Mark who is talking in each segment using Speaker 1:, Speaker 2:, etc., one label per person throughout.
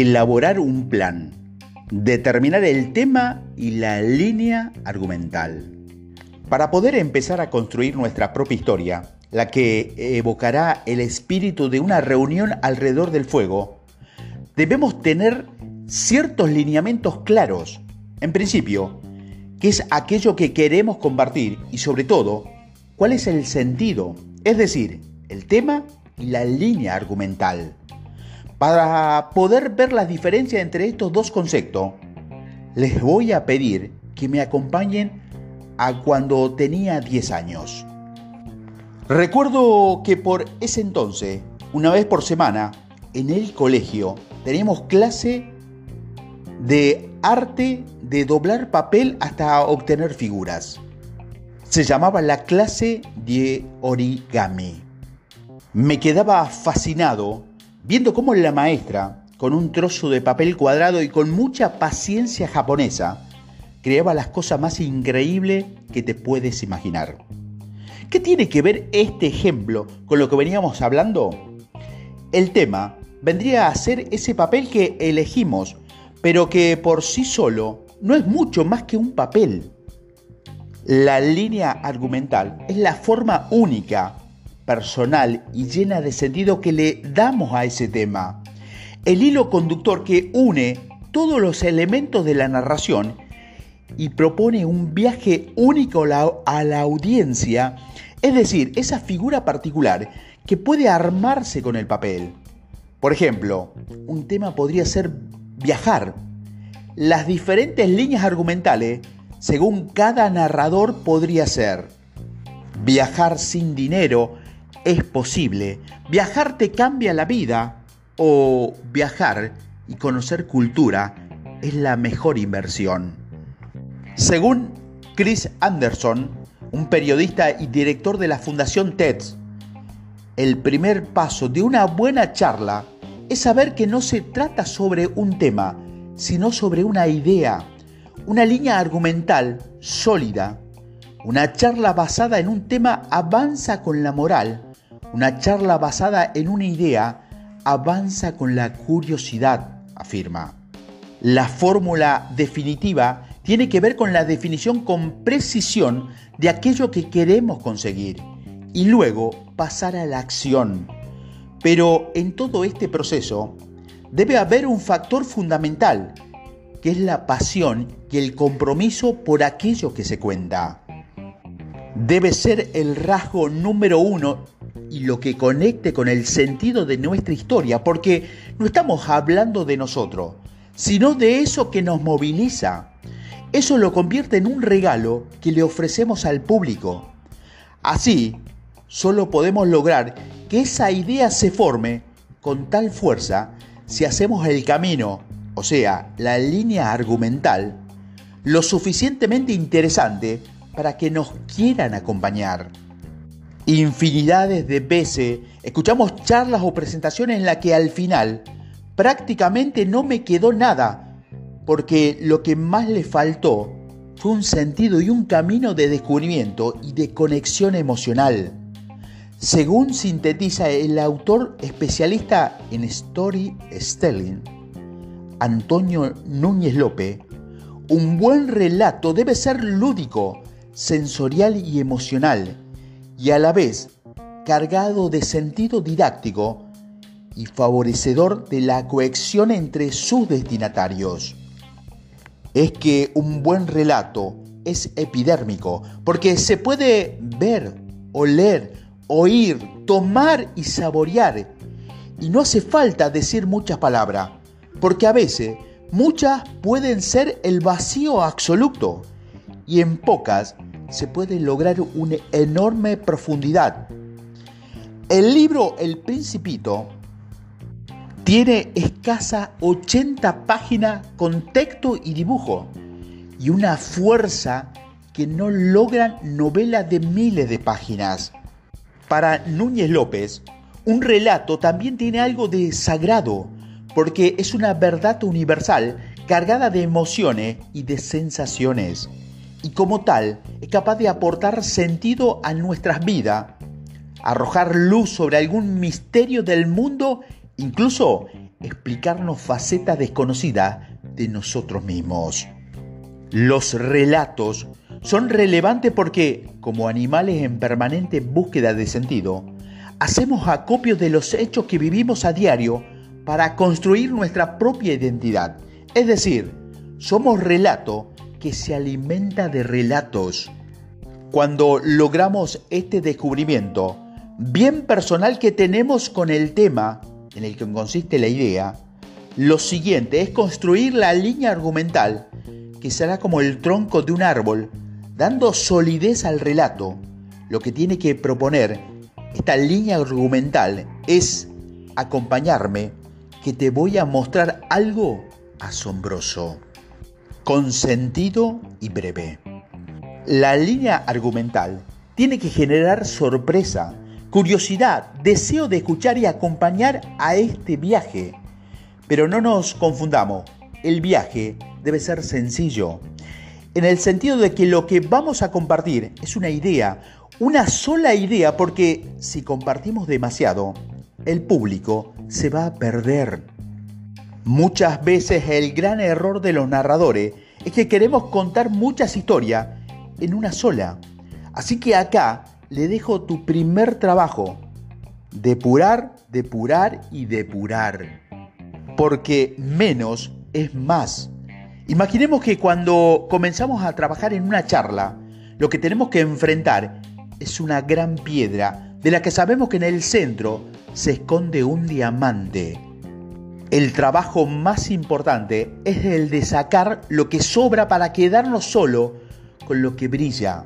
Speaker 1: Elaborar un plan. Determinar el tema y la línea argumental. Para poder empezar a construir nuestra propia historia, la que evocará el espíritu de una reunión alrededor del fuego, debemos tener ciertos lineamientos claros. En principio, qué es aquello que queremos compartir y sobre todo, cuál es el sentido, es decir, el tema y la línea argumental. Para poder ver la diferencia entre estos dos conceptos, les voy a pedir que me acompañen a cuando tenía 10 años. Recuerdo que por ese entonces, una vez por semana, en el colegio, teníamos clase de arte de doblar papel hasta obtener figuras. Se llamaba la clase de origami. Me quedaba fascinado viendo cómo la maestra, con un trozo de papel cuadrado y con mucha paciencia japonesa, creaba las cosas más increíbles que te puedes imaginar. ¿Qué tiene que ver este ejemplo con lo que veníamos hablando? El tema vendría a ser ese papel que elegimos, pero que por sí solo no es mucho más que un papel. La línea argumental es la forma única, personal y llena de sentido que le damos a ese tema. El hilo conductor que une todos los elementos de la narración y propone un viaje único a la audiencia, es decir, esa figura particular que puede armarse con el papel. Por ejemplo, un tema podría ser viajar. Las diferentes líneas argumentales, según cada narrador, podría ser viajar sin dinero es posible, viajar te cambia la vida o viajar y conocer cultura es la mejor inversión. Según Chris Anderson, un periodista y director de la Fundación TED, el primer paso de una buena charla es saber que no se trata sobre un tema, sino sobre una idea, una línea argumental sólida. Una charla basada en un tema avanza con la moral, una charla basada en una idea avanza con la curiosidad, afirma. La fórmula definitiva tiene que ver con la definición con precisión de aquello que queremos conseguir y luego pasar a la acción. Pero en todo este proceso debe haber un factor fundamental, que es la pasión y el compromiso por aquello que se cuenta. Debe ser el rasgo número uno y lo que conecte con el sentido de nuestra historia, porque no estamos hablando de nosotros, sino de eso que nos moviliza. Eso lo convierte en un regalo que le ofrecemos al público. Así, solo podemos lograr que esa idea se forme con tal fuerza si hacemos el camino, o sea, la línea argumental, lo suficientemente interesante para que nos quieran acompañar. Infinidades de veces escuchamos charlas o presentaciones en las que al final prácticamente no me quedó nada, porque lo que más le faltó fue un sentido y un camino de descubrimiento y de conexión emocional. Según sintetiza el autor especialista en storytelling, Antonio Núñez López, un buen relato debe ser lúdico, sensorial y emocional, y a la vez cargado de sentido didáctico y favorecedor de la cohesión entre sus destinatarios. Es que un buen relato es epidérmico, porque se puede ver, oler, oír, tomar y saborear. Y no hace falta decir muchas palabras, porque a veces muchas pueden ser el vacío absoluto y en pocas se puede lograr una enorme profundidad. El libro El Principito tiene escasa 80 páginas con texto y dibujo y una fuerza que no logran novelas de miles de páginas. Para Núñez López, un relato también tiene algo de sagrado, porque es una verdad universal cargada de emociones y de sensaciones, y como tal es capaz de aportar sentido a nuestras vidas, arrojar luz sobre algún misterio del mundo, incluso explicarnos facetas desconocidas de nosotros mismos. Los relatos son relevantes porque, como animales en permanente búsqueda de sentido, hacemos acopio de los hechos que vivimos a diario para construir nuestra propia identidad. Es decir, somos relato que se alimenta de relatos. Cuando logramos este descubrimiento, bien personal que tenemos con el tema en el que consiste la idea, lo siguiente es construir la línea argumental que será como el tronco de un árbol, dando solidez al relato. Lo que tiene que proponer esta línea argumental es acompañarme que te voy a mostrar algo asombroso, con sentido y breve. La línea argumental tiene que generar sorpresa, curiosidad, deseo de escuchar y acompañar a este viaje. Pero no nos confundamos, el viaje debe ser sencillo, en el sentido de que lo que vamos a compartir es una idea, una sola idea, porque si compartimos demasiado, el público se va a perder. Muchas veces el gran error de los narradores es que queremos contar muchas historias en una sola. Así que acá le dejo tu primer trabajo. Depurar, depurar y depurar. Porque menos es más. Imaginemos que cuando comenzamos a trabajar en una charla, lo que tenemos que enfrentar es una gran piedra de la que sabemos que en el centro se esconde un diamante. El trabajo más importante es el de sacar lo que sobra para quedarnos solo con lo que brilla.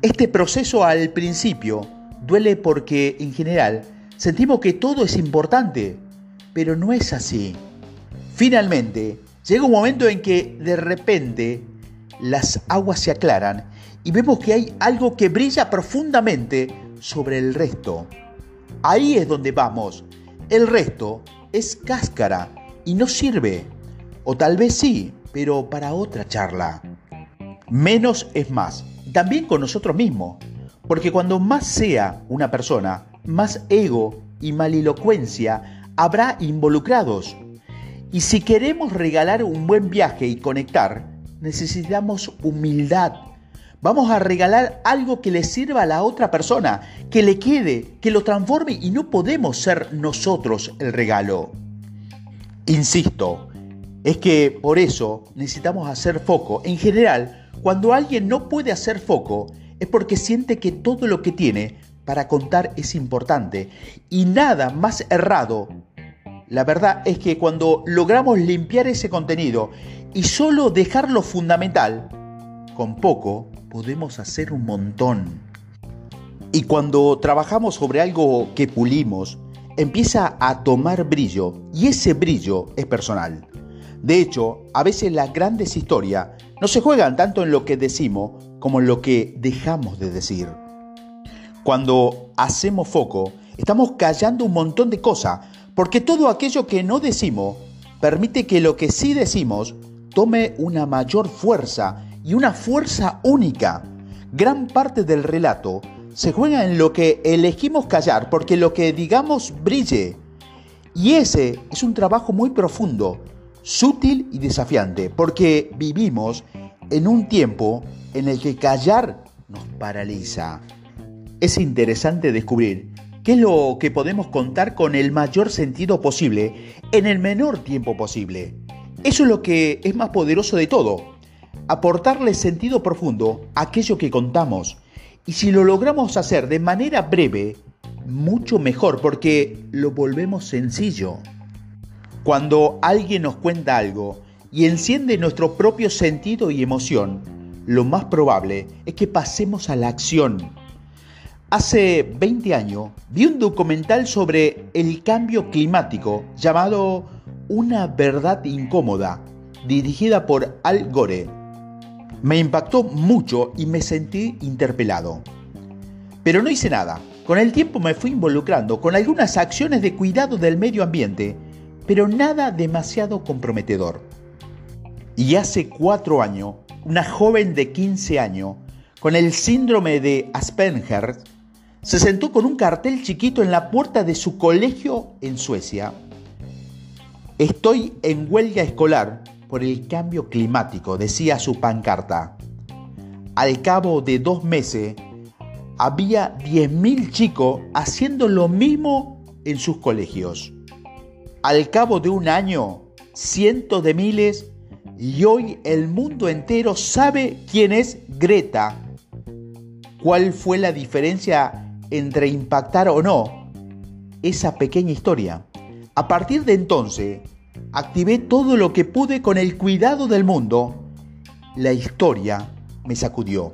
Speaker 1: Este proceso al principio duele porque en general sentimos que todo es importante, pero no es así. Finalmente, llega un momento en que de repente las aguas se aclaran y vemos que hay algo que brilla profundamente sobre el resto. Ahí es donde vamos. El resto es cáscara y no sirve. O tal vez sí, pero para otra charla. Menos es más. También con nosotros mismos. Porque cuando más sea una persona, más ego y malilocuencia habrá involucrados. Y si queremos regalar un buen viaje y conectar, necesitamos humildad. Vamos a regalar algo que le sirva a la otra persona, que le quede, que lo transforme y no podemos ser nosotros el regalo. Insisto, es que por eso necesitamos hacer foco. En general, cuando alguien no puede hacer foco, es porque siente que todo lo que tiene para contar es importante y nada más errado la verdad es que cuando logramos limpiar ese contenido y solo dejar lo fundamental, con poco podemos hacer un montón. Y cuando trabajamos sobre algo que pulimos, empieza a tomar brillo y ese brillo es personal. De hecho, a veces las grandes historias no se juegan tanto en lo que decimos como en lo que dejamos de decir. Cuando hacemos foco, estamos callando un montón de cosas porque todo aquello que no decimos permite que lo que sí decimos tome una mayor fuerza y una fuerza única. Gran parte del relato se juega en lo que elegimos callar porque lo que digamos brille. Y ese es un trabajo muy profundo, sutil y desafiante, porque vivimos en un tiempo en el que callar nos paraliza. Es interesante descubrir ¿Qué es lo que podemos contar con el mayor sentido posible en el menor tiempo posible? Eso es lo que es más poderoso de todo. Aportarle sentido profundo a aquello que contamos. Y si lo logramos hacer de manera breve, mucho mejor porque lo volvemos sencillo. Cuando alguien nos cuenta algo y enciende nuestro propio sentido y emoción, lo más probable es que pasemos a la acción Hace 20 años vi un documental sobre el cambio climático llamado Una verdad incómoda, dirigida por Al Gore. Me impactó mucho y me sentí interpelado. Pero no hice nada. Con el tiempo me fui involucrando con algunas acciones de cuidado del medio ambiente, pero nada demasiado comprometedor. Y hace cuatro años, una joven de 15 años, con el síndrome de Asperger, se sentó con un cartel chiquito en la puerta de su colegio en Suecia. Estoy en huelga escolar por el cambio climático, decía su pancarta. Al cabo de dos meses, había 10.000 chicos haciendo lo mismo en sus colegios. Al cabo de un año, cientos de miles y hoy el mundo entero sabe quién es Greta. ¿Cuál fue la diferencia entre impactar o no esa pequeña historia? A partir de entonces, activé todo lo que pude con el cuidado del mundo. La historia me sacudió.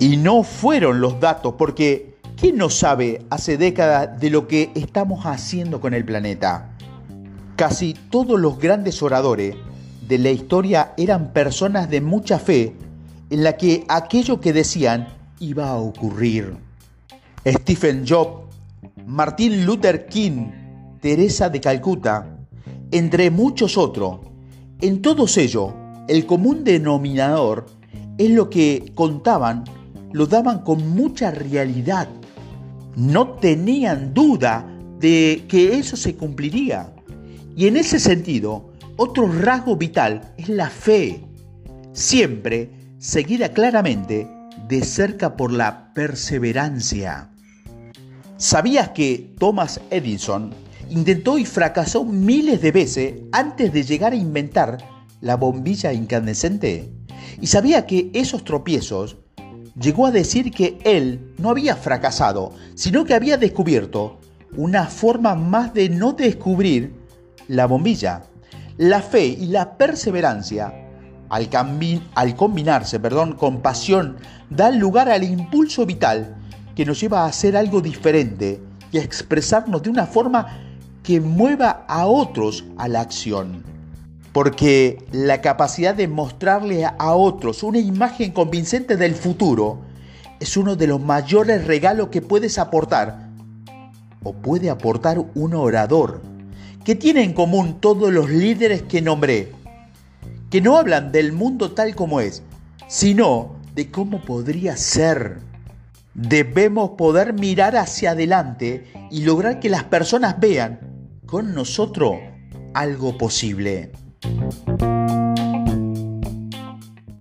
Speaker 1: Y no fueron los datos, porque ¿quién no sabe hace décadas de lo que estamos haciendo con el planeta? Casi todos los grandes oradores de la historia eran personas de mucha fe en la que aquello que decían iba a ocurrir. Stephen Jobs, Martin Luther King, Teresa de Calcuta, entre muchos otros. En todos ellos, el común denominador es lo que contaban lo daban con mucha realidad. No tenían duda de que eso se cumpliría. Y en ese sentido, otro rasgo vital es la fe, siempre seguida claramente de cerca por la perseverancia. ¿Sabías que Thomas Edison intentó y fracasó miles de veces antes de llegar a inventar la bombilla incandescente? ¿Y sabía que esos tropiezos llegó a decir que él no había fracasado, sino que había descubierto una forma más de no descubrir la bombilla. La fe y la perseverancia, al, combinarse perdón, con pasión, dan lugar al impulso vital que nos lleva a hacer algo diferente y a expresarnos de una forma que mueva a otros a la acción porque la capacidad de mostrarle a otros una imagen convincente del futuro es uno de los mayores regalos que puedes aportar o puede aportar un orador. que tiene en común todos los líderes que nombré? Que no hablan del mundo tal como es, sino de cómo podría ser. Debemos poder mirar hacia adelante y lograr que las personas vean con nosotros algo posible.